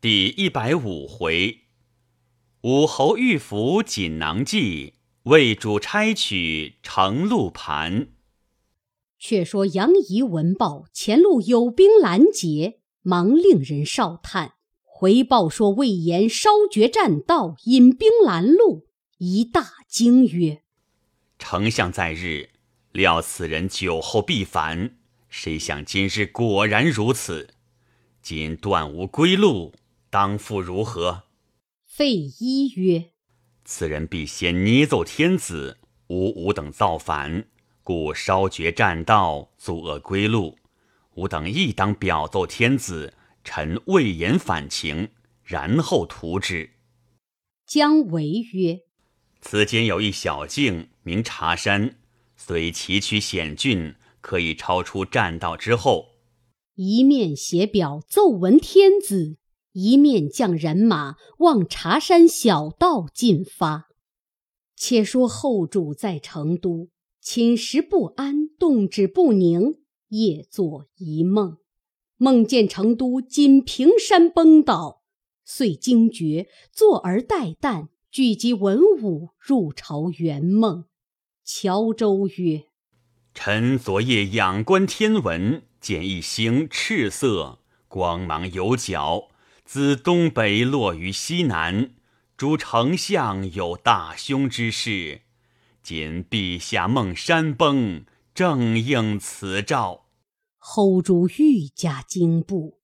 第一百五回，武侯御府锦囊计，为主差取程路盘。却说杨仪闻报前路有兵拦截，忙令人哨探，回报说魏延烧绝栈道，引兵拦路，一大惊曰：“丞相在日，料此人酒后必反，谁想今日果然如此。今断无归路，当复如何？”费祎曰：“此人必先捏奏天子，吾吾等造反。”故烧绝栈道，阻遏归路。吾等亦当表奏天子，臣魏延反情，然后图之。姜维曰：“此间有一小径，名茶山，虽崎岖险峻，可以超出栈道之后。”一面写表奏闻天子，一面将人马往茶山小道进发。且说后主在成都。寝食不安，动止不宁，夜作一梦，梦见成都锦屏山崩倒，遂惊觉，坐而待旦，聚集文武入朝圆梦。乔州曰：“臣昨夜仰观天文，见一星赤色，光芒有角，自东北落于西南，诸丞相有大凶之事。”今陛下梦山崩，正应此兆。后主愈加惊怖。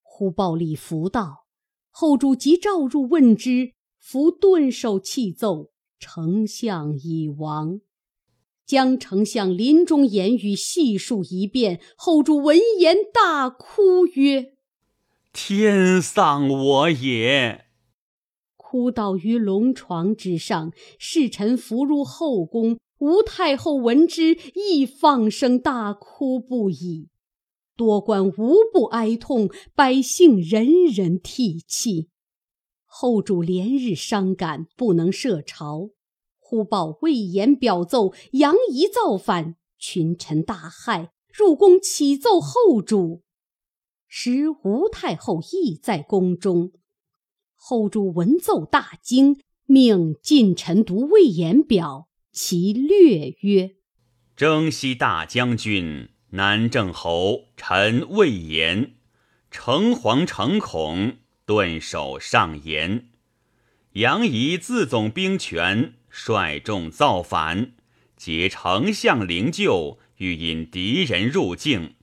忽报李福道，后主即召入问之。福顿首泣奏：“丞相已亡。”将丞相临终言语细述一遍。后主闻言大哭曰：“天丧我也！”哭倒于龙床之上，侍臣扶入后宫。吴太后闻之，亦放声大哭不已。多官无不哀痛，百姓人人涕泣。后主连日伤感，不能设朝。忽报魏延表奏杨仪造反，群臣大骇，入宫启奏后主。时吴太后亦在宫中。后主闻奏大惊，命近臣读魏延表，其略曰：“征西大将军南郑侯陈魏延，诚惶诚恐，顿首上言。杨仪自总兵权，率众造反，结丞相灵柩，欲引敌人入境。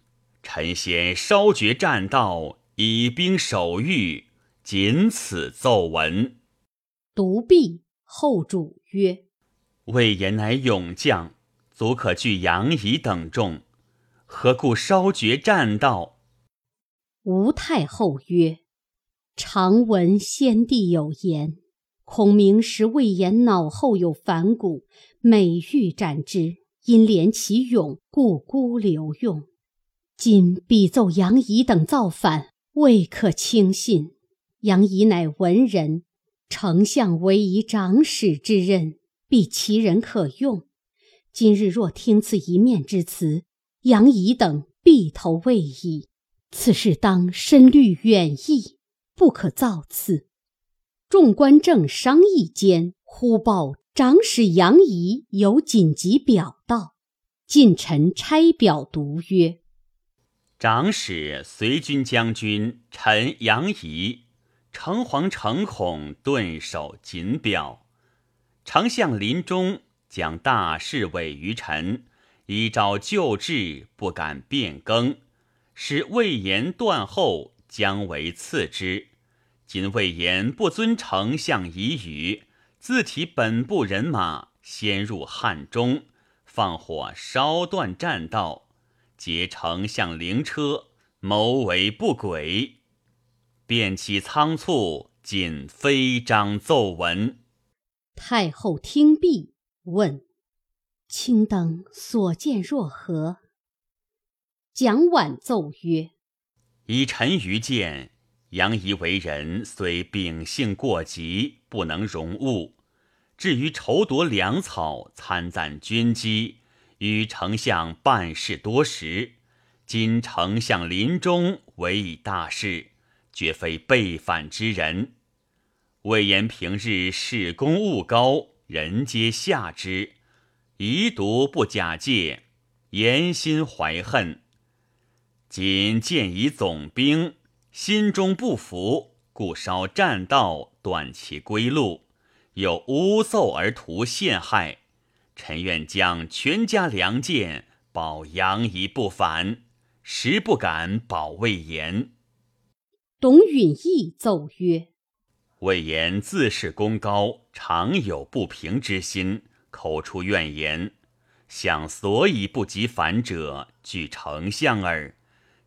臣先稍绝栈道，以兵守御。”仅此奏闻，独臂。后主曰：“魏延乃勇将，足可拒杨仪等众，何故稍绝栈道？”吴太后曰：“常闻先帝有言，孔明时魏延脑后有反骨，每欲斩之，因怜其勇，故孤留用。今必奏杨仪等造反，未可轻信。”杨仪乃文人，丞相委以长史之任，必其人可用。今日若听此一面之词，杨仪等必投魏矣。此事当深虑远议，不可造次。众官正商议间，忽报长史杨仪有紧急表到。近臣差表读曰：“长史随军将军陈杨仪。”诚惶诚恐，顿首谨表。丞相临终，将大事委于臣，依照旧制，不敢变更。使魏延断后，将为次之。今魏延不遵丞相遗语，自提本部人马，先入汉中，放火烧断栈道，劫丞相灵车，谋为不轨。便起仓促，仅飞章奏闻。太后听毕，问：“卿等所见若何？”蒋琬奏曰：“以臣愚见，杨仪为人虽秉性过急，不能容物；至于筹夺粮草、参赞军机，与丞相办事多时。今丞相临终，委以大事。”绝非背反之人。魏延平日视公务高，人皆下之，遗毒不假借，言心怀恨。今见以总兵，心中不服，故烧栈道，断其归路，又诬奏而图陷害。臣愿将全家良贱保杨仪不反，实不敢保魏延。董允义奏曰：“魏延自恃功高，常有不平之心，口出怨言。想所以不及反者，惧丞相耳。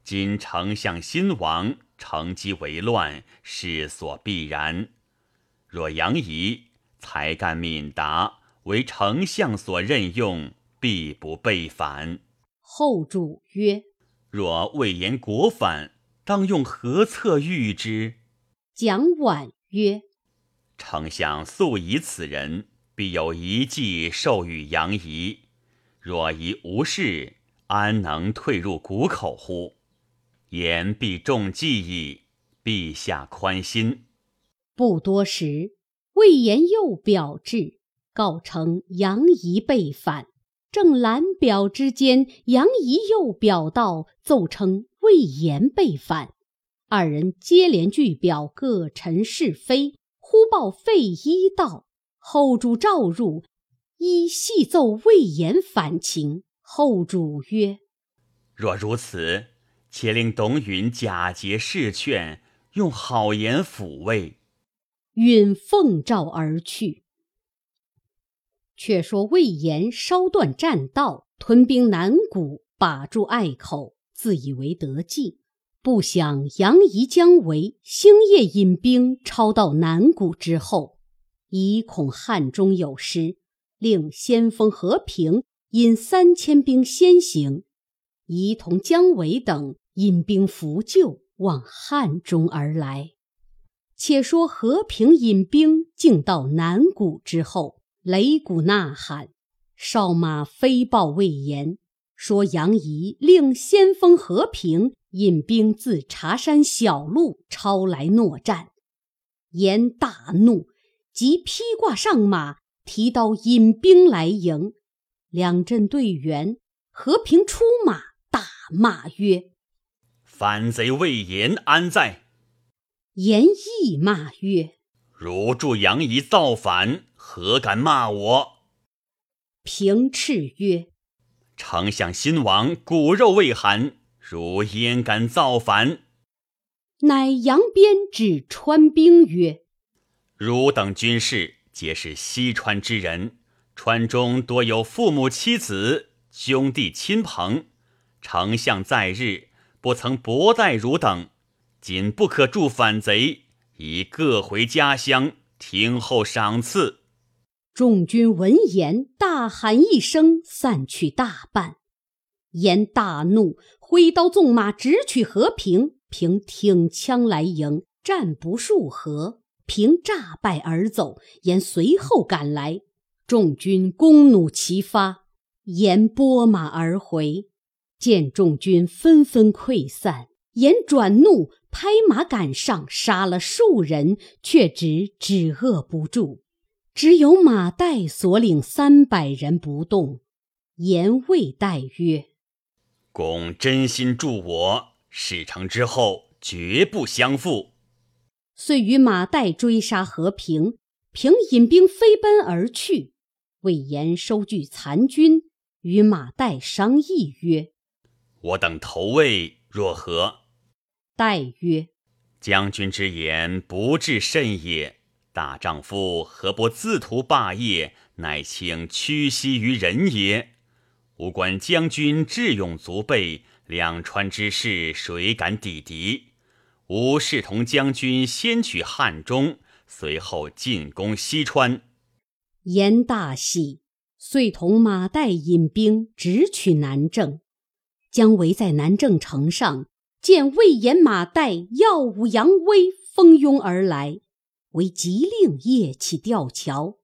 今丞相新亡，乘机为乱，势所必然。若杨仪才干敏达。”为丞相所任用，必不背反。后主曰：“若魏延国反，当用何策御之？”蒋琬曰：“丞相素以此人，必有一计授予杨仪。若疑无事，安能退入谷口乎？言必中计矣，陛下宽心。”不多时，魏延又表至。告成杨仪被反，正览表之间，杨仪又表道奏称魏延被反。二人接连据表，各陈是非。忽报费祎道：“后主召入，依细奏魏延反情。”后主曰：“若如此，且令董允假节事劝，用好言抚慰。”允奉诏而去。却说魏延烧断栈道，屯兵南谷，把住隘口，自以为得计。不想杨仪姜维，星夜引兵抄到南谷之后，疑恐汉中有失，令先锋和平引三千兵先行，仪同姜维等引兵扶救，往汉中而来。且说和平引兵进到南谷之后。擂鼓呐喊，哨马飞报魏延，说杨仪令先锋和平引兵自茶山小路抄来搦战。延大怒，即披挂上马，提刀引兵来迎。两阵对员，和平出马，大骂曰：“反贼魏延安在？”延亦骂曰：“如助杨仪造反。”何敢骂我？平斥曰：“丞相新亡，骨肉未寒，如焉敢造反？”乃扬鞭指川兵曰：“汝等军士皆是西川之人，川中多有父母妻子、兄弟亲朋。丞相在日不曾薄待汝等，今不可助反贼，已各回家乡，听候赏赐。”众军闻言，大喊一声，散去大半。言大怒，挥刀纵马，直取和平。平挺枪来迎，战不数合，平诈败而走。言随后赶来，众军弓弩齐发，言拨马而回。见众军纷纷溃散，言转怒，拍马赶上，杀了数人，却只止遏不住。只有马岱所领三百人不动，言谓岱曰：“公真心助我，事成之后绝不相负。”遂与马岱追杀和平，平引兵飞奔而去。魏延收据残军，与马岱商议曰：“我等投魏若何？”岱曰：“将军之言不至甚也。”大丈夫何不自图霸业，乃请屈膝于人也？吾观将军智勇足备，两川之势，谁敢抵敌？吾视同将军先取汉中，随后进攻西川。言大喜，遂同马岱引兵直取南郑。姜维在南郑城上见魏延、马岱耀武扬威，蜂拥而来。为急令夜起吊桥，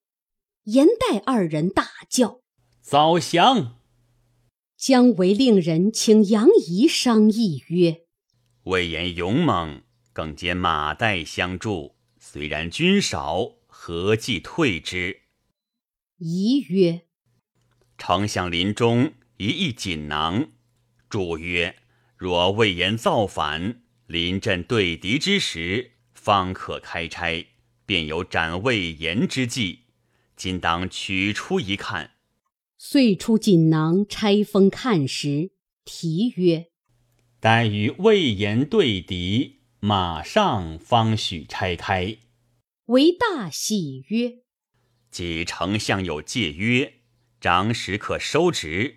严岱二人大叫：“早降！”姜维令人请杨仪商议曰：“魏延勇猛，更兼马岱相助，虽然军少，何计退之？”仪曰：“丞相临终一意锦囊。”主曰：“若魏延造反，临阵对敌之时，方可开拆，便有斩魏延之计。今当取出一看。”遂出锦囊，拆封看时，题曰：“待与魏延对敌，马上方许拆开。”为大喜曰：“既丞相有戒约，长史可收职。”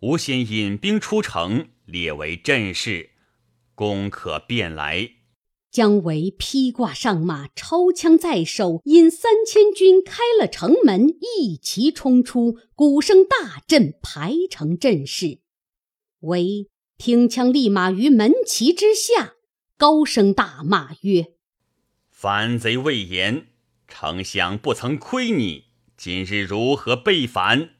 吾先引兵出城，列为阵势，公可便来。姜维披挂上马，抄枪在手，引三千军开了城门，一齐冲出，鼓声大震，排成阵势。维听枪立马于门旗之下，高声大骂曰：“反贼魏延，丞相不曾亏你，今日如何背反？”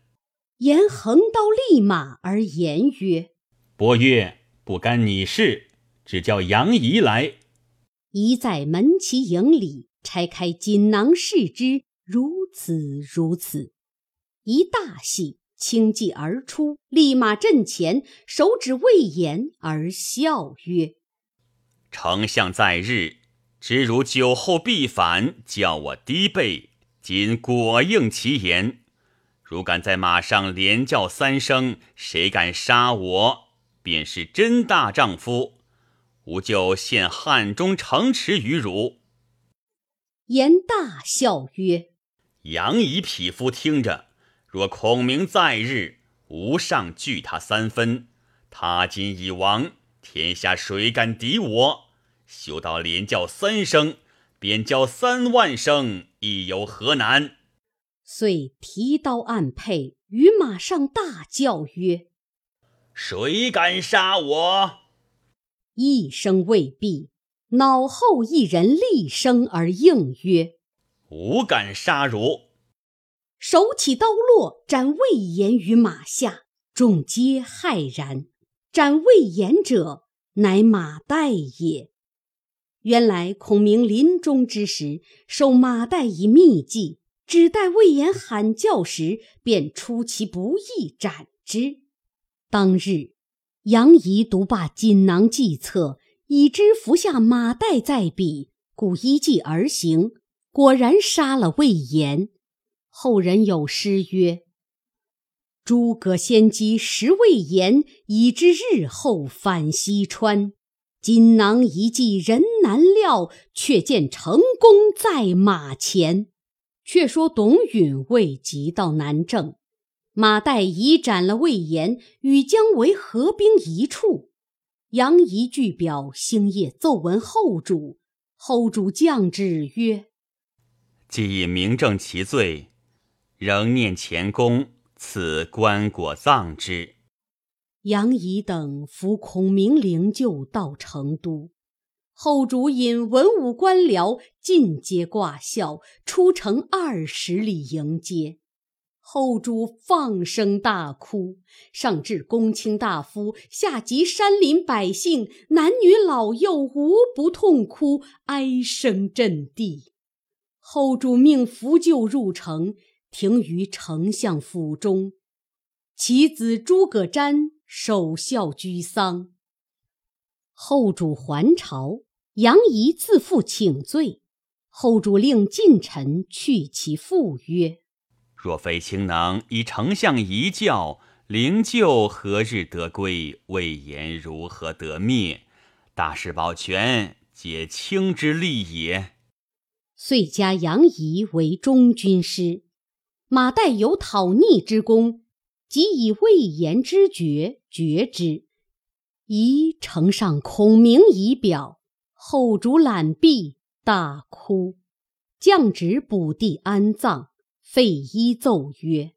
言横刀立马而言曰：“伯曰不干你事，只叫杨仪来。”仪在门旗营里拆开锦囊视之，如此如此。一大喜，轻骑而出，立马阵前，手指魏延而笑曰：“丞相在日，只如酒后必反，叫我低背，今果应其言。”如敢在马上连叫三声，谁敢杀我，便是真大丈夫。吾就献汉中城池于汝。言大笑曰：“杨仪匹夫听着，若孔明在日，吾上惧他三分。他今已亡，天下谁敢敌我？休道连叫三声，便叫三万声，亦有何难？”遂提刀按辔，于马上大叫曰：“谁敢杀我？”一声未毕，脑后一人厉声而应曰：“吾敢杀汝！”手起刀落，斩魏延于马下，众皆骇然。斩魏延者，乃马岱也。原来孔明临终之时，受马岱以秘计。只待魏延喊叫时，便出其不意斩之。当日，杨仪独霸锦囊计策，已知服下马岱在彼，故依计而行，果然杀了魏延。后人有诗曰：“诸葛先机识魏延，已知日后反西川。锦囊一计人难料，却见成功在马前。”却说董允未及到南郑，马岱已斩了魏延，与姜维合兵一处。杨仪具表星夜奏闻后主，后主降旨曰：“既已明正其罪，仍念前功，此棺椁葬之。”杨仪等扶孔明灵柩到成都。后主引文武官僚尽皆挂孝，出城二十里迎接。后主放声大哭，上至公卿大夫，下及山林百姓，男女老幼无不痛哭，哀声震地。后主命扶柩入城，停于丞相府中，其子诸葛瞻守孝居丧。后主还朝。杨仪自负请罪，后主令近臣去其父曰：“若非卿能以丞相遗教，灵柩何日得归？魏延如何得灭？大事保全，皆卿之力也。”遂加杨仪为中军师。马岱有讨逆之功，即以魏延之爵爵之，宜呈上孔明仪表。后主览毕，大哭，降旨补地安葬。废衣奏曰：“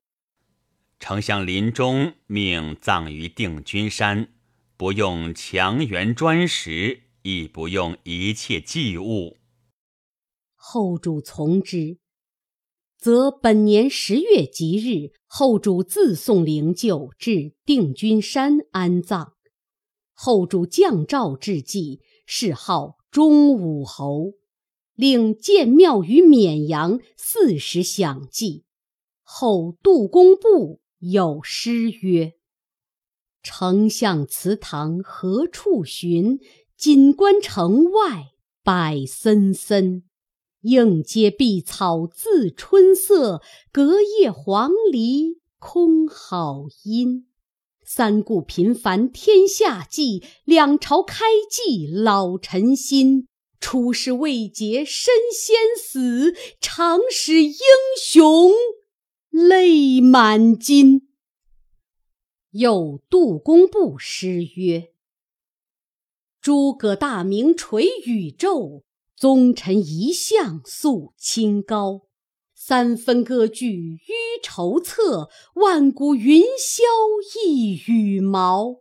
丞相临终命葬于定军山，不用强援砖石，亦不用一切祭物。”后主从之，则本年十月吉日，后主自送灵柩至定军山安葬。后主降诏致祭。谥号忠武侯，令建庙于绵阳四时享祭。后杜工部有诗曰：“丞相祠堂何处寻？锦官城外柏森森。映阶碧草自春色，隔叶黄鹂空好音。三顾频繁天下计，两朝开济老臣心。出师未捷身先死，长使英雄。”泪满襟。有杜工部诗曰：“诸葛大名垂宇宙，宗臣一向肃清高。三分割据迂筹策，万古云霄一羽毛。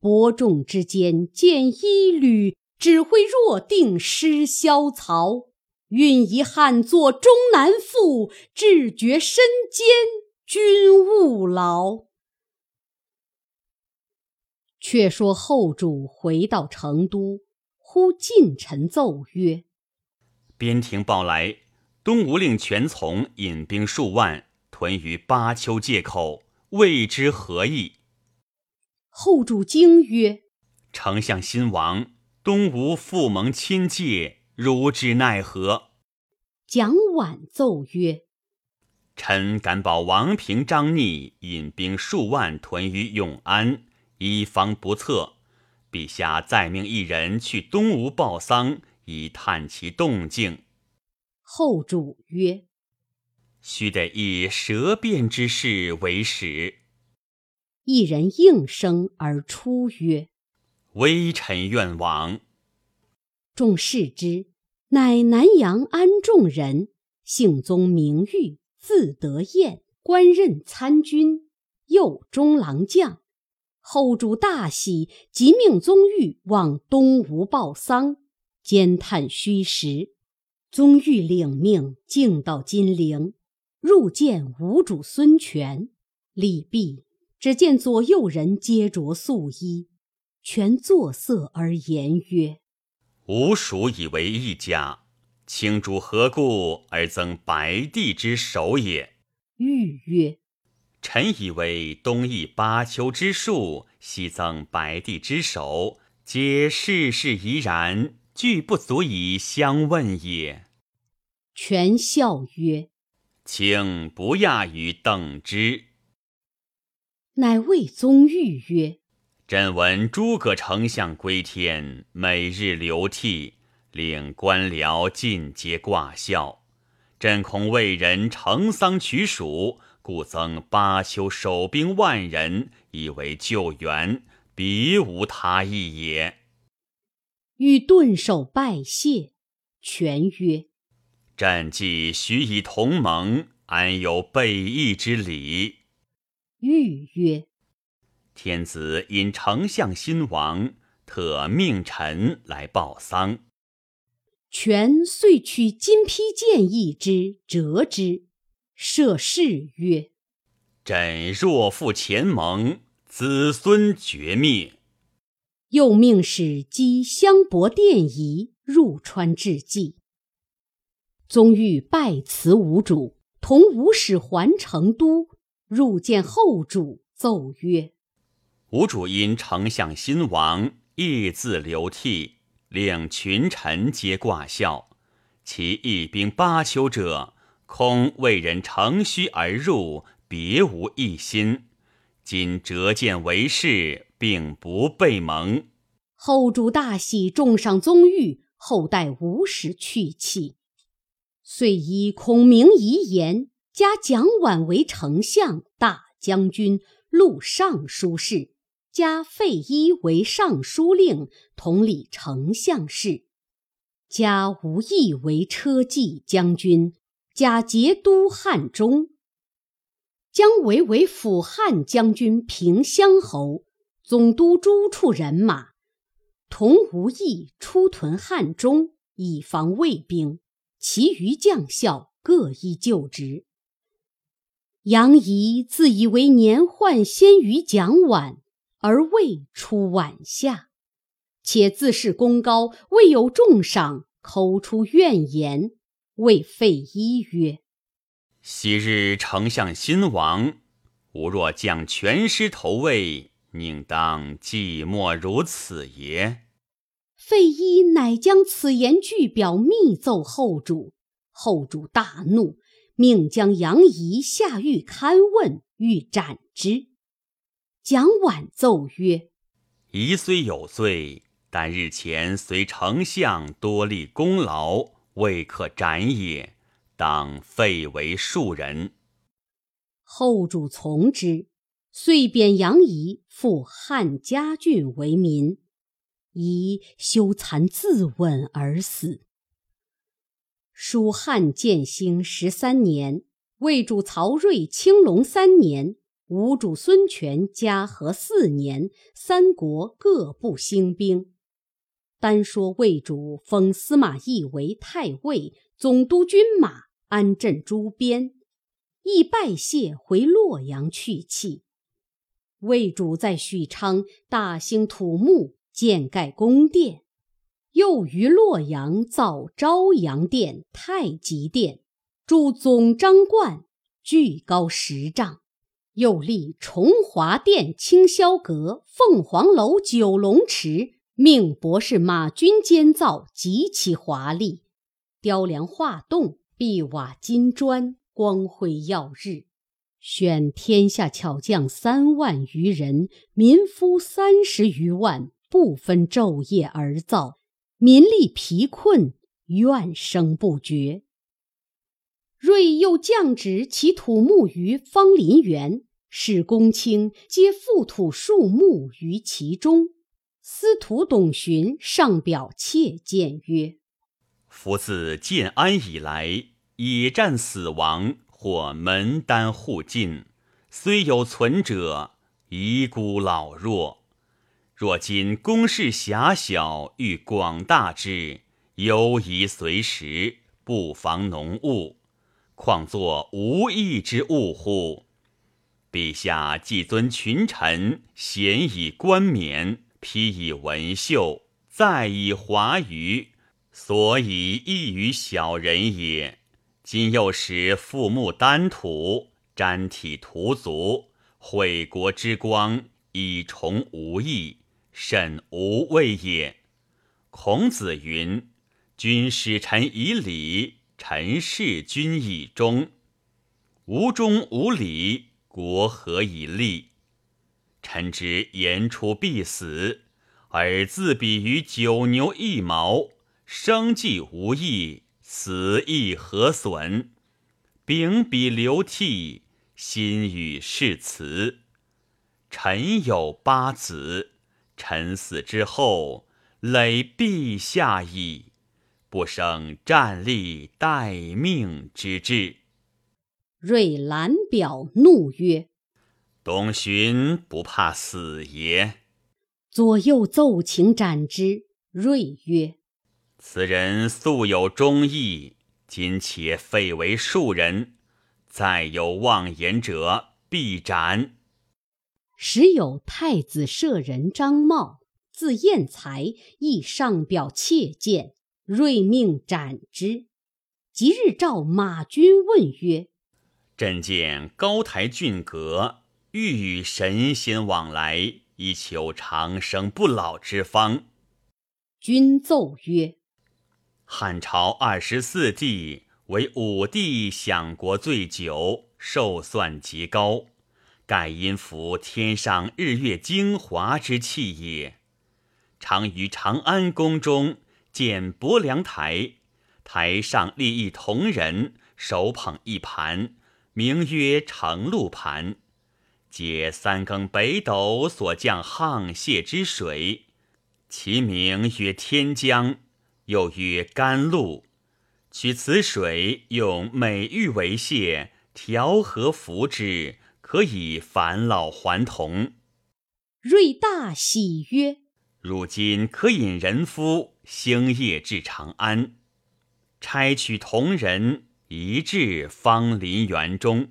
伯仲之间见一缕，指挥若定失萧曹。”运一汉作终南赋，志绝身兼君勿劳。却说后主回到成都，忽近臣奏曰：“边庭报来，东吴令全从引兵数万屯于巴丘界口，未知何意。”后主惊曰：“丞相新亡，东吴复蒙亲戒。”如之奈何？蒋琬奏曰：“臣敢保王平、张逆引兵数万屯于永安，以防不测。陛下再命一人去东吴报丧，以探其动静。”后主曰：“须得以舌辩之事为始。”一人应声而出曰：“微臣愿往。”众视之，乃南阳安众人，姓宗名誉，字德彦，官任参军，右中郎将。后主大喜，即命宗玉往东吴报丧，兼探虚实。宗玉领命，径到金陵，入见吴主孙权，礼毕，只见左右人皆着素衣，权作色而言曰。吾属以为一家，卿主何故而增白帝之首也？欲曰：臣以为东夷巴丘之术，西增白帝之首，皆世事宜然，俱不足以相问也。权笑曰：请不亚于邓之。乃谓宗玉曰。朕闻诸葛丞相归天，每日流涕，令官僚尽皆挂孝。朕恐为人成丧取蜀，故增巴丘守兵万人，以为救援，别无他意也。欲顿首拜谢，权曰：“朕既许以同盟，安有背义之理？”欲曰。天子因丞相新亡，特命臣来报丧。权遂取金披剑一之，折之，设誓曰：“朕若负前盟，子孙绝灭。”又命使击香帛殿仪，入川致祭。宗玉拜辞吴主，同吴使还成都，入见后主，奏曰。吴主因丞相新亡，亦自流涕，令群臣皆挂孝。其一兵八丘者，空为人乘虚而入，别无一心。今折剑为誓，并不备盟。后主大喜，重赏宗玉，后代吴使去气。遂以孔明遗言，加蒋琬为丞相、大将军、录尚书事。加费祎为尚书令，统理丞相事；加吴懿为车骑将军，加节都汉中。姜维为辅汉将军、平乡侯，总督诸处人马，同吴懿出屯汉中，以防魏兵。其余将校各依旧职。杨仪自以为年宦先于蒋琬。而未出晚夏，且自恃功高，未有重赏，口出怨言，谓费祎曰：“昔日丞相新亡，吾若将全师投魏，宁当寂寞如此也？”费祎乃将此言具表密奏后主，后主大怒，命将杨仪下狱勘问，欲斩之。蒋琬奏曰：“仪虽有罪，但日前随丞相多立功劳，未可斩也。当废为庶人。”后主从之，遂贬杨仪赴汉家郡为民，宜羞惭自刎而死。蜀汉建兴十三年，魏主曹睿青龙三年。吴主孙权嘉禾四年，三国各部兴兵。单说魏主封司马懿为太尉、总督军马，安镇诸边，亦拜谢回洛阳去气。魏主在许昌大兴土木，建盖宫殿，又于洛阳造昭阳殿、太极殿，筑总章观，巨高十丈。又立崇华殿、清霄阁、凤凰楼、九龙池，命博士马军监造，极其华丽。雕梁画栋，壁瓦金砖，光辉耀日。选天下巧匠三万余人，民夫三十余万，不分昼夜而造，民力疲困，怨声不绝。睿又降旨起土木于芳林园。使公卿皆覆土树木于其中。司徒董寻上表切谏曰：“夫自建安以来，野战死亡，或门单户尽，虽有存者，遗孤老弱。若今宫室狭小，欲广大之，犹宜随时，不妨浓雾，况作无益之物乎？”陛下既尊群臣，贤以冠冕，披以文绣，再以华谀，所以异于小人也。今又使父母丹土，沾体涂足，毁国之光，以崇无益，甚无畏也。孔子云：“君使臣以礼，臣事君以忠。无忠无礼。”国何以立？臣之言出必死，而自比于九牛一毛，生计无益，死亦何损？秉笔流涕，心语誓词。臣有八子，臣死之后，累陛下矣，不生战立待命之志。睿览表，怒曰：“董寻不怕死也。”左右奏请斩之。瑞曰：“此人素有忠义，今且废为庶人。再有妄言者，必斩。”时有太子舍人张茂，字彦才，亦上表切谏，瑞命斩之。即日召马军问曰：朕见高台峻阁，欲与神仙往来，以求长生不老之方。君奏曰：汉朝二十四帝，为武帝享国最久，寿算极高，盖因服天上日月精华之气也。常于长安宫中建伯梁台，台上立一铜人，手捧一盘。名曰承露盘，解三更北斗所降沆瀣之水，其名曰天江，又曰甘露。取此水，用美玉为泻，调和服之，可以返老还童。睿大喜曰：“如今可引人夫星夜至长安，差取铜人。”移至芳林园中，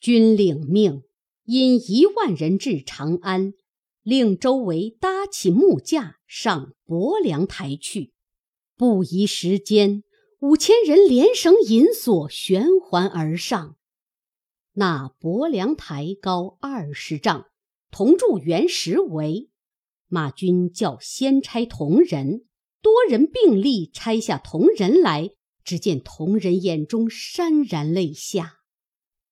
君领命，引一万人至长安，令周围搭起木架，上伯梁台去。不一时间，五千人连绳引索，旋环而上。那伯梁台高二十丈，铜柱原石为。马军叫先拆铜人，多人并力拆下铜人来。只见铜人眼中潸然泪下，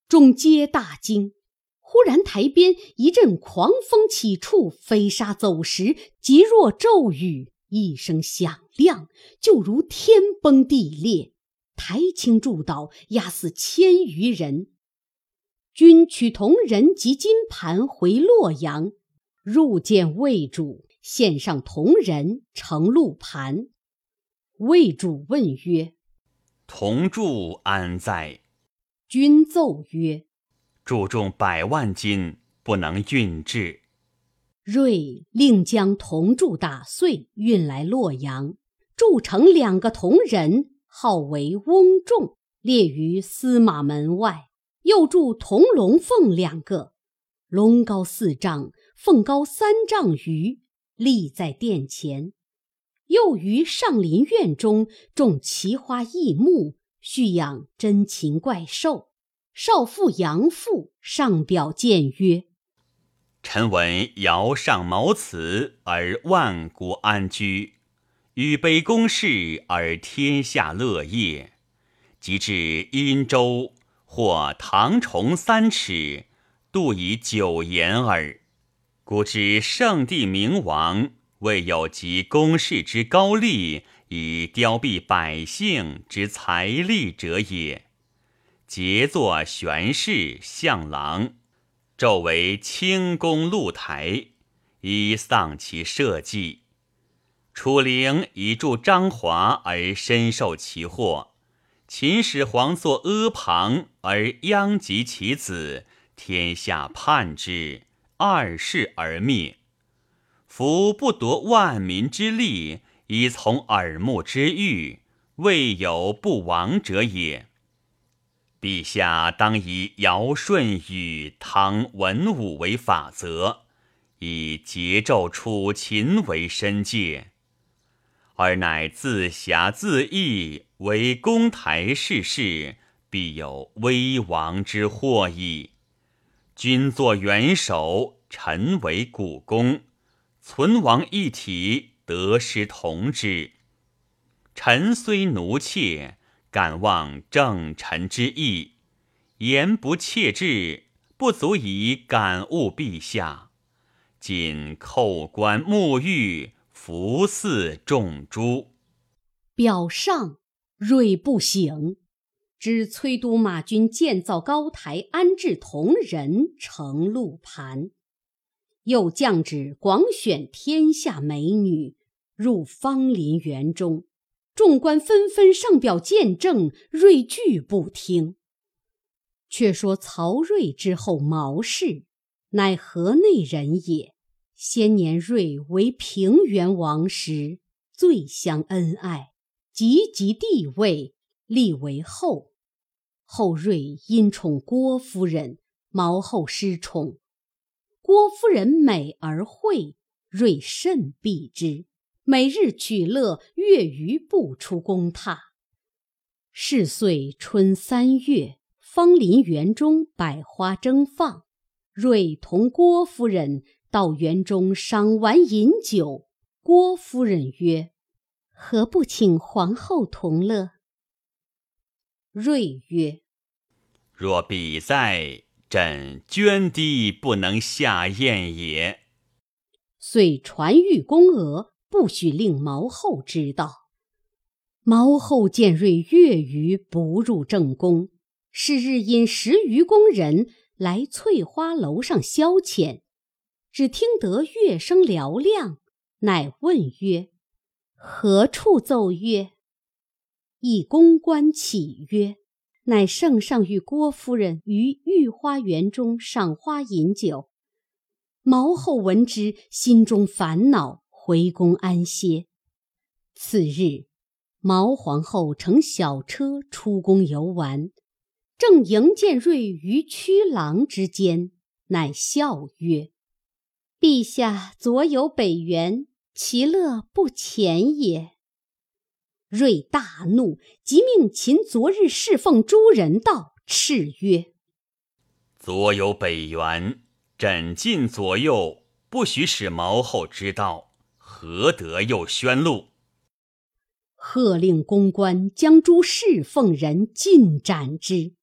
众皆大惊。忽然台边一阵狂风起处，飞沙走石，急若骤雨，一声响亮，就如天崩地裂，台倾柱倒，压死千余人。军取铜人及金盘回洛阳，入见魏主，献上铜人，呈路盘。魏主问曰：铜柱安在？君奏曰：“铸重百万斤，不能运至。”瑞令将铜柱打碎，运来洛阳，铸成两个铜人，号为翁仲，列于司马门外。又铸铜龙凤两个，龙高四丈，凤高三丈余，立在殿前。又于上林苑中种奇花异木，蓄养珍禽怪兽。少妇杨妇上表谏曰：“臣闻尧上谋此而万国安居，禹悲公事而天下乐业。及至殷周，或唐崇三尺，度以九言耳。故知圣帝明王。”未有及公室之高丽，以凋敝百姓之财力者也。节作玄氏相郎，昼为清宫露台，以丧其社稷。楚灵以助张华而深受其祸，秦始皇作阿房而殃及其子，天下叛之，二世而灭。夫不夺万民之利，以从耳目之欲，未有不亡者也。陛下当以尧舜禹汤文武为法则，以桀纣楚秦为申界，而乃自侠自义，为公台事事，必有危亡之祸矣。君作元首，臣为股肱。存亡一体，得失同之。臣虽奴妾，敢忘正臣之意，言不切志，不足以感悟陛下。仅叩关沐浴，服祀众诸。表上锐不醒，知崔督马军建造高台，安置铜人，乘鹿盘。又降旨广选天下美女入芳林园中，众官纷纷上表见证，睿拒不听。却说曹睿之后毛氏，乃河内人也。先年睿为平原王时，最相恩爱，及即帝位，立为后。后睿因宠郭夫人，毛后失宠。郭夫人美而慧，瑞甚避之，每日取乐，月余不出宫榻。是岁春三月，芳林园中百花争放，瑞同郭夫人到园中赏玩饮酒。郭夫人曰：“何不请皇后同乐？”瑞曰：“若彼在。”朕涓滴不能下咽也。遂传谕宫娥，不许令毛后知道。毛后见瑞月余不入正宫，是日引十余宫人来翠花楼上消遣，只听得乐声嘹亮，乃问曰：“何处奏乐？”一宫官启曰。乃圣上与郭夫人于御花园中赏花饮酒，毛后闻之，心中烦恼，回宫安歇。次日，毛皇后乘小车出宫游玩，正迎见瑞于曲廊之间，乃笑曰：“陛下左有北元，其乐不浅也。睿大怒，即命秦昨日侍奉诸人道，叱曰：“左有北元，朕尽左右，不许使毛后知道，何得又宣露？”喝令公关将诸侍奉人尽斩之。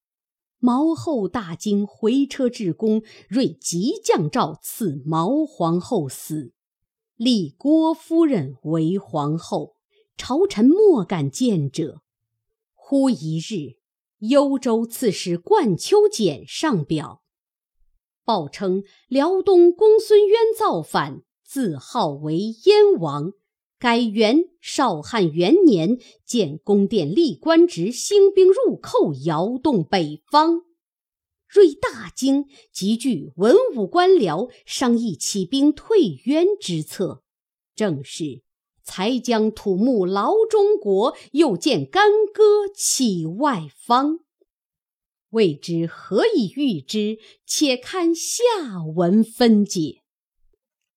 毛后大惊，回车至宫，睿即降诏赐毛皇后死，立郭夫人为皇后。朝臣莫敢见者。忽一日，幽州刺史冠丘俭上表，报称辽东公孙渊造反，自号为燕王。改元少汉元年，建宫殿立官职，兴兵入寇，摇动北方。睿大惊，集聚文武官僚，商议起兵退渊之策。正是。才将土木劳中国，又见干戈起外方。未知何以遇之？且看下文分解。